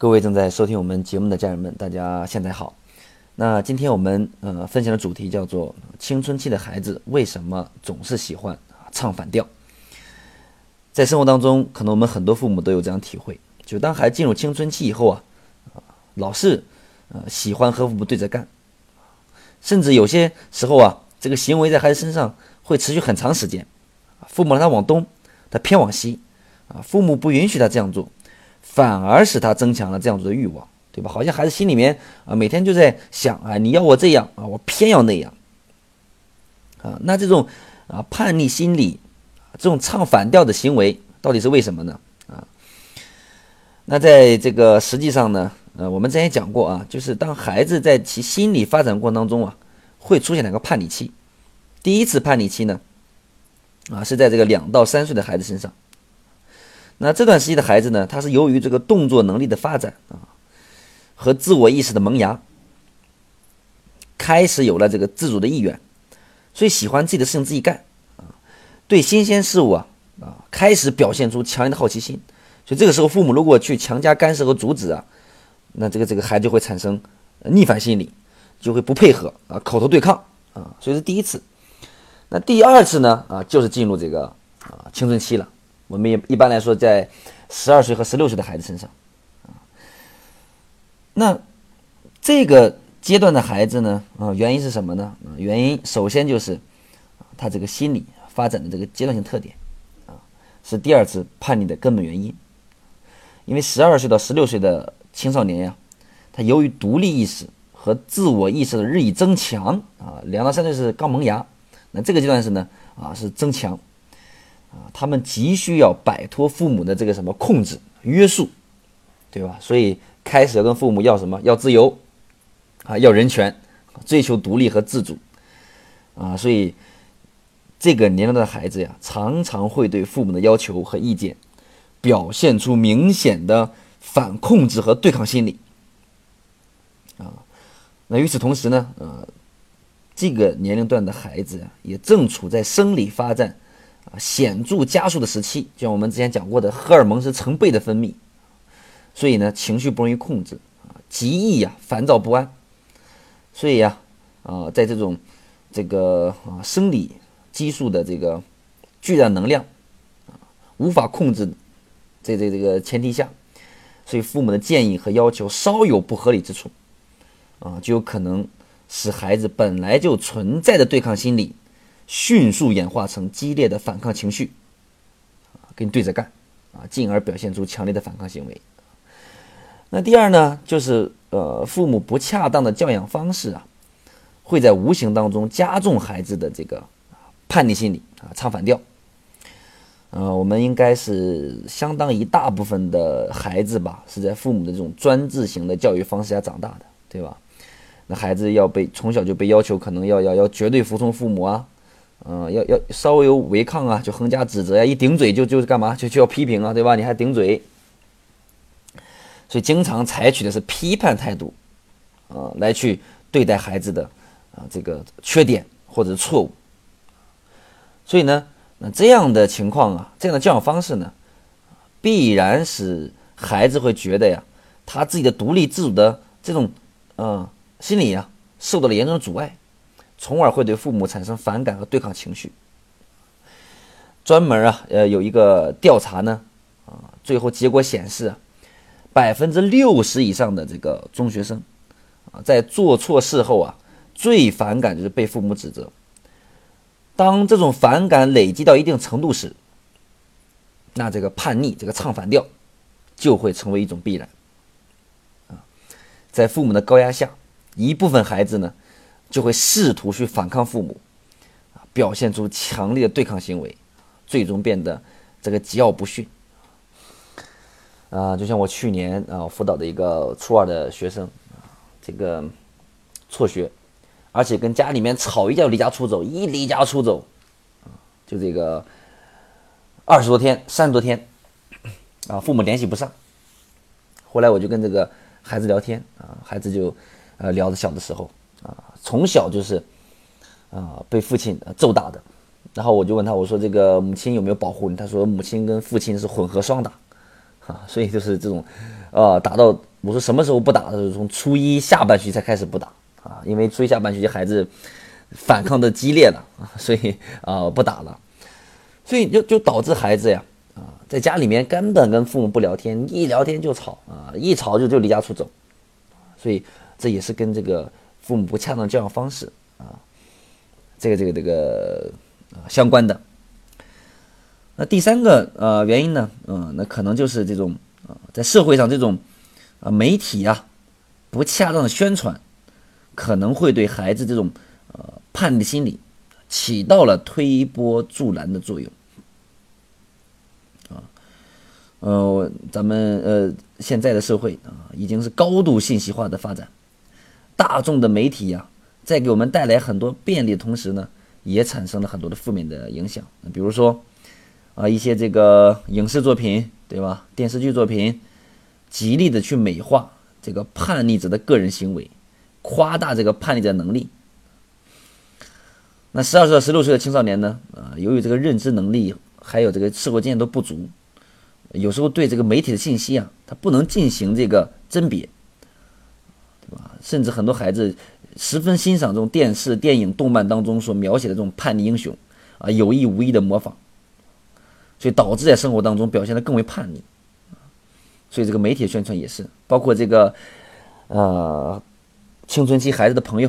各位正在收听我们节目的家人们，大家现在好。那今天我们呃分享的主题叫做青春期的孩子为什么总是喜欢唱反调？在生活当中，可能我们很多父母都有这样体会，就当孩子进入青春期以后啊，老是呃喜欢和父母对着干，甚至有些时候啊，这个行为在孩子身上会持续很长时间。父母让他往东，他偏往西，啊父母不允许他这样做。反而使他增强了这样子的欲望，对吧？好像孩子心里面啊，每天就在想啊，你要我这样啊，我偏要那样啊。那这种啊叛逆心理，这种唱反调的行为，到底是为什么呢？啊？那在这个实际上呢，呃，我们之前讲过啊，就是当孩子在其心理发展过程当中啊，会出现两个叛逆期。第一次叛逆期呢，啊，是在这个两到三岁的孩子身上。那这段时期的孩子呢，他是由于这个动作能力的发展啊，和自我意识的萌芽，开始有了这个自主的意愿，所以喜欢自己的事情自己干啊，对新鲜事物啊啊开始表现出强烈的好奇心，所以这个时候父母如果去强加干涉和阻止啊，那这个这个孩子就会产生逆反心理，就会不配合啊，口头对抗啊，所以是第一次。那第二次呢啊，就是进入这个啊青春期了。我们也一般来说，在十二岁和十六岁的孩子身上，啊，那这个阶段的孩子呢，啊，原因是什么呢？啊，原因首先就是他这个心理发展的这个阶段性特点，啊，是第二次叛逆的根本原因。因为十二岁到十六岁的青少年呀，他由于独立意识和自我意识的日益增强，啊，两到三岁是刚萌芽，那这个阶段是呢，啊，是增强。啊，他们急需要摆脱父母的这个什么控制约束，对吧？所以开始要跟父母要什么？要自由，啊，要人权，追求独立和自主，啊，所以这个年龄段的孩子呀，常常会对父母的要求和意见表现出明显的反控制和对抗心理，啊，那与此同时呢，呃，这个年龄段的孩子呀，也正处在生理发展。啊，显著加速的时期，就像我们之前讲过的，荷尔蒙是成倍的分泌，所以呢，情绪不容易控制啊，极易呀烦躁不安，所以呀，啊，在这种这个啊生理激素的这个巨大能量啊无法控制这这这个前提下，所以父母的建议和要求稍有不合理之处，啊，就有可能使孩子本来就存在的对抗心理。迅速演化成激烈的反抗情绪，跟你对着干，啊，进而表现出强烈的反抗行为。那第二呢，就是呃，父母不恰当的教养方式啊，会在无形当中加重孩子的这个叛逆心理啊，唱反调。呃，我们应该是相当一大部分的孩子吧，是在父母的这种专制型的教育方式下长大的，对吧？那孩子要被从小就被要求，可能要要要绝对服从父母啊。嗯，要要稍微有违抗啊，就横加指责呀，一顶嘴就就是干嘛，就就要批评啊，对吧？你还顶嘴，所以经常采取的是批判态度，啊，来去对待孩子的啊这个缺点或者错误。所以呢，那这样的情况啊，这样的教养方式呢，必然使孩子会觉得呀，他自己的独立自主的这种嗯心理啊，受到了严重的阻碍。从而会对父母产生反感和对抗情绪。专门啊，呃，有一个调查呢，啊，最后结果显示，百分之六十以上的这个中学生，啊，在做错事后啊，最反感就是被父母指责。当这种反感累积到一定程度时，那这个叛逆，这个唱反调，就会成为一种必然。啊，在父母的高压下，一部分孩子呢。就会试图去反抗父母，表现出强烈的对抗行为，最终变得这个桀骜不驯。啊，就像我去年啊辅导的一个初二的学生，这个辍学，而且跟家里面吵一架离家出走，一离家出走，就这个二十多天、三十多天，啊，父母联系不上。后来我就跟这个孩子聊天，啊，孩子就呃聊着小的时候。从小就是，啊，被父亲揍打的，然后我就问他，我说这个母亲有没有保护你？他说母亲跟父亲是混合双打，啊，所以就是这种，呃，打到我说什么时候不打？是从初一下半学期才开始不打啊，因为初一下半学期孩子反抗的激烈了啊，所以啊不打了，所以就就导致孩子呀啊在家里面根本跟父母不聊天，一聊天就吵啊，一吵就就离家出走，所以这也是跟这个父母不恰当教养方式啊，这个这个这个啊相关的。那第三个呃原因呢，嗯，那可能就是这种啊在社会上这种。啊，媒体啊，不恰当的宣传，可能会对孩子这种呃叛逆心理起到了推波助澜的作用。啊，呃，咱们呃现在的社会啊，已经是高度信息化的发展，大众的媒体呀，在给我们带来很多便利的同时呢，也产生了很多的负面的影响。比如说啊，一些这个影视作品，对吧？电视剧作品。极力的去美化这个叛逆者的个人行为，夸大这个叛逆者能力。那十二岁到十六岁的青少年呢？啊，由于这个认知能力还有这个社会经验都不足，有时候对这个媒体的信息啊，他不能进行这个甄别，甚至很多孩子十分欣赏这种电视、电影、动漫当中所描写的这种叛逆英雄，啊，有意无意的模仿，所以导致在生活当中表现的更为叛逆。所以这个媒体宣传也是，包括这个，呃，青春期孩子的朋友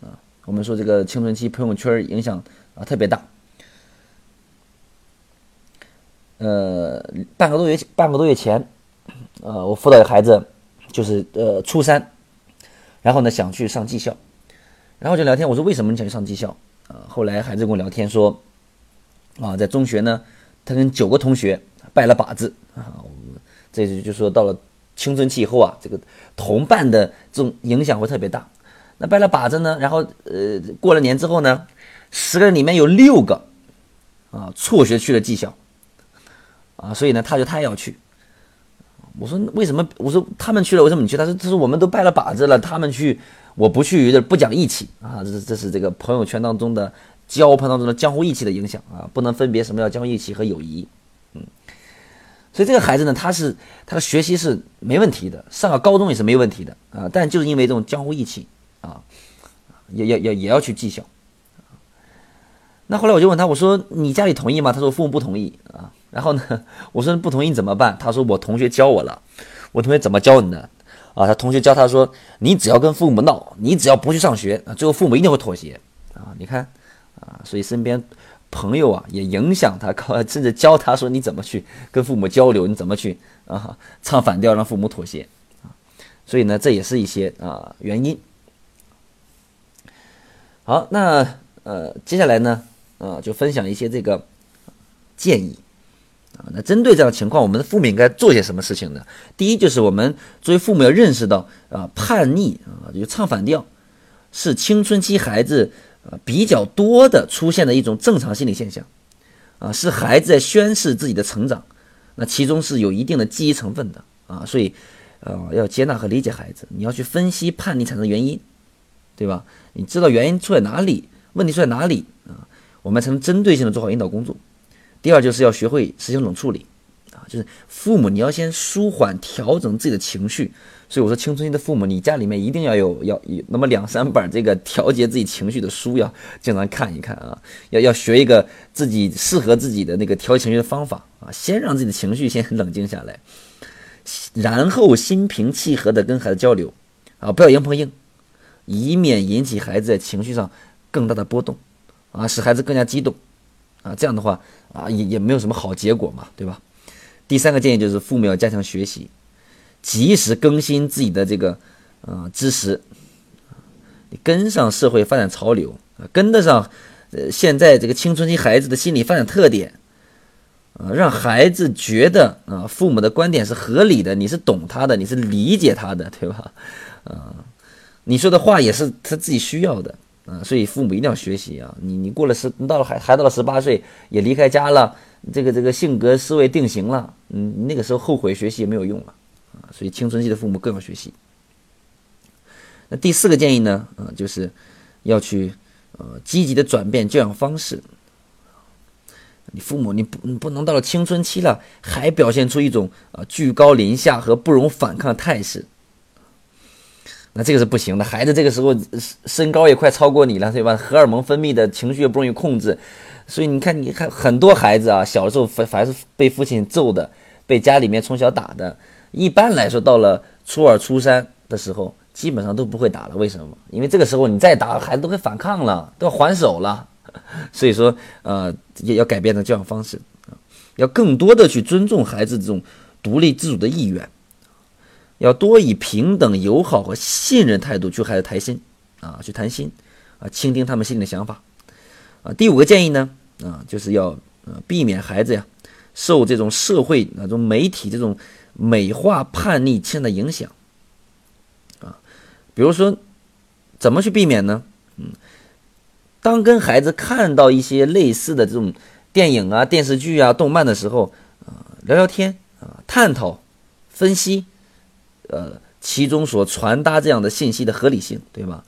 啊，我们说这个青春期朋友圈影响啊特别大。呃，半个多月半个多月前，呃，我辅导的孩子就是呃初三，然后呢想去上技校，然后就聊天，我说为什么你想去上技校？啊，后来孩子跟我聊天说，啊，在中学呢，他跟九个同学拜了把子啊。这就就说到了青春期以后啊，这个同伴的这种影响会特别大。那拜了把子呢，然后呃过了年之后呢，十个人里面有六个啊辍学去了技校啊，所以呢他就他要去。我说为什么？我说他们去了，为什么你去？他说他说我们都拜了把子了，他们去我不去有点不讲义气啊。这是这是这个朋友圈当中的交朋当中的江湖义气的影响啊，不能分别什么叫江湖义气和友谊。嗯所以这个孩子呢，他是他的学习是没问题的，上了高中也是没问题的啊。但就是因为这种江湖义气啊，也也也也要去技校。那后来我就问他，我说你家里同意吗？他说父母不同意。然后呢，我说不同意怎么办？他说我同学教我了。我同学怎么教你的？啊，他同学教他说，你只要跟父母闹，你只要不去上学，最后父母一定会妥协啊。你看啊，所以身边。朋友啊，也影响他，甚至教他说你怎么去跟父母交流，你怎么去啊唱反调让父母妥协啊，所以呢，这也是一些啊原因。好，那呃接下来呢，啊就分享一些这个建议啊。那针对这样的情况，我们的父母应该做些什么事情呢？第一，就是我们作为父母要认识到啊，叛逆啊，就唱反调是青春期孩子。啊，比较多的出现的一种正常心理现象，啊，是孩子在宣示自己的成长，那其中是有一定的记忆成分的啊，所以，呃，要接纳和理解孩子，你要去分析叛逆产生的原因，对吧？你知道原因出在哪里，问题出在哪里啊？我们才能针对性的做好引导工作。第二就是要学会实行冷处理，啊，就是父母你要先舒缓调整自己的情绪。所以我说，青春期的父母，你家里面一定要有要有那么两三本这个调节自己情绪的书，要经常看一看啊，要要学一个自己适合自己的那个调节情绪的方法啊，先让自己的情绪先冷静下来，然后心平气和的跟孩子交流啊，不要硬碰硬，以免引起孩子在情绪上更大的波动啊，使孩子更加激动啊，这样的话啊也也没有什么好结果嘛，对吧？第三个建议就是父母要加强学习。及时更新自己的这个呃知识，你跟上社会发展潮流啊，跟得上呃现在这个青春期孩子的心理发展特点啊，让孩子觉得啊父母的观点是合理的，你是懂他的，你是理解他的，对吧？啊，你说的话也是他自己需要的啊，所以父母一定要学习啊。你你过了十，你到了孩孩到了十八岁，也离开家了，这个这个性格思维定型了，嗯，那个时候后悔学习也没有用了。啊，所以青春期的父母更要学习。那第四个建议呢，啊，就是要去呃积极的转变教养方式。你父母你不你不能到了青春期了，还表现出一种啊居高临下和不容反抗的态势那这个是不行的。孩子这个时候身高也快超过你了，对吧？荷尔蒙分泌的情绪也不容易控制，所以你看，你看很多孩子啊，小的时候反凡是被父亲揍的，被家里面从小打的。一般来说，到了初二、初三的时候，基本上都不会打了。为什么？因为这个时候你再打，孩子都会反抗了，都要还手了。所以说，呃，也要改变的教养方式，要更多的去尊重孩子这种独立自主的意愿。要多以平等、友好和信任态度去和孩子谈心，啊，去谈心，啊，倾听他们心里的想法，啊，第五个建议呢，啊，就是要呃避免孩子呀受这种社会那种媒体这种美化叛逆倾向的影响，啊，比如说怎么去避免呢？嗯，当跟孩子看到一些类似的这种电影啊、电视剧啊、动漫的时候，啊，聊聊天啊，探讨、分析。呃，其中所传达这样的信息的合理性，对吧？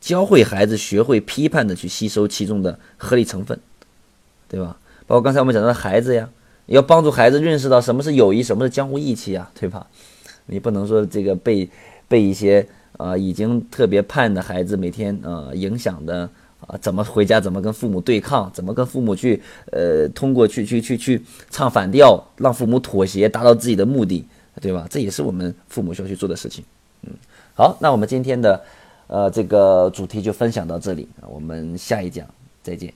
教会孩子学会批判的去吸收其中的合理成分，对吧？包括刚才我们讲到的孩子呀，要帮助孩子认识到什么是友谊，什么是江湖义气啊，对吧？你不能说这个被被一些啊已经特别叛的孩子每天啊影响的啊，怎么回家怎么跟父母对抗，怎么跟父母去呃通过去去去去唱反调，让父母妥协，达到自己的目的。对吧？这也是我们父母需要去做的事情。嗯，好，那我们今天的呃这个主题就分享到这里我们下一讲再见。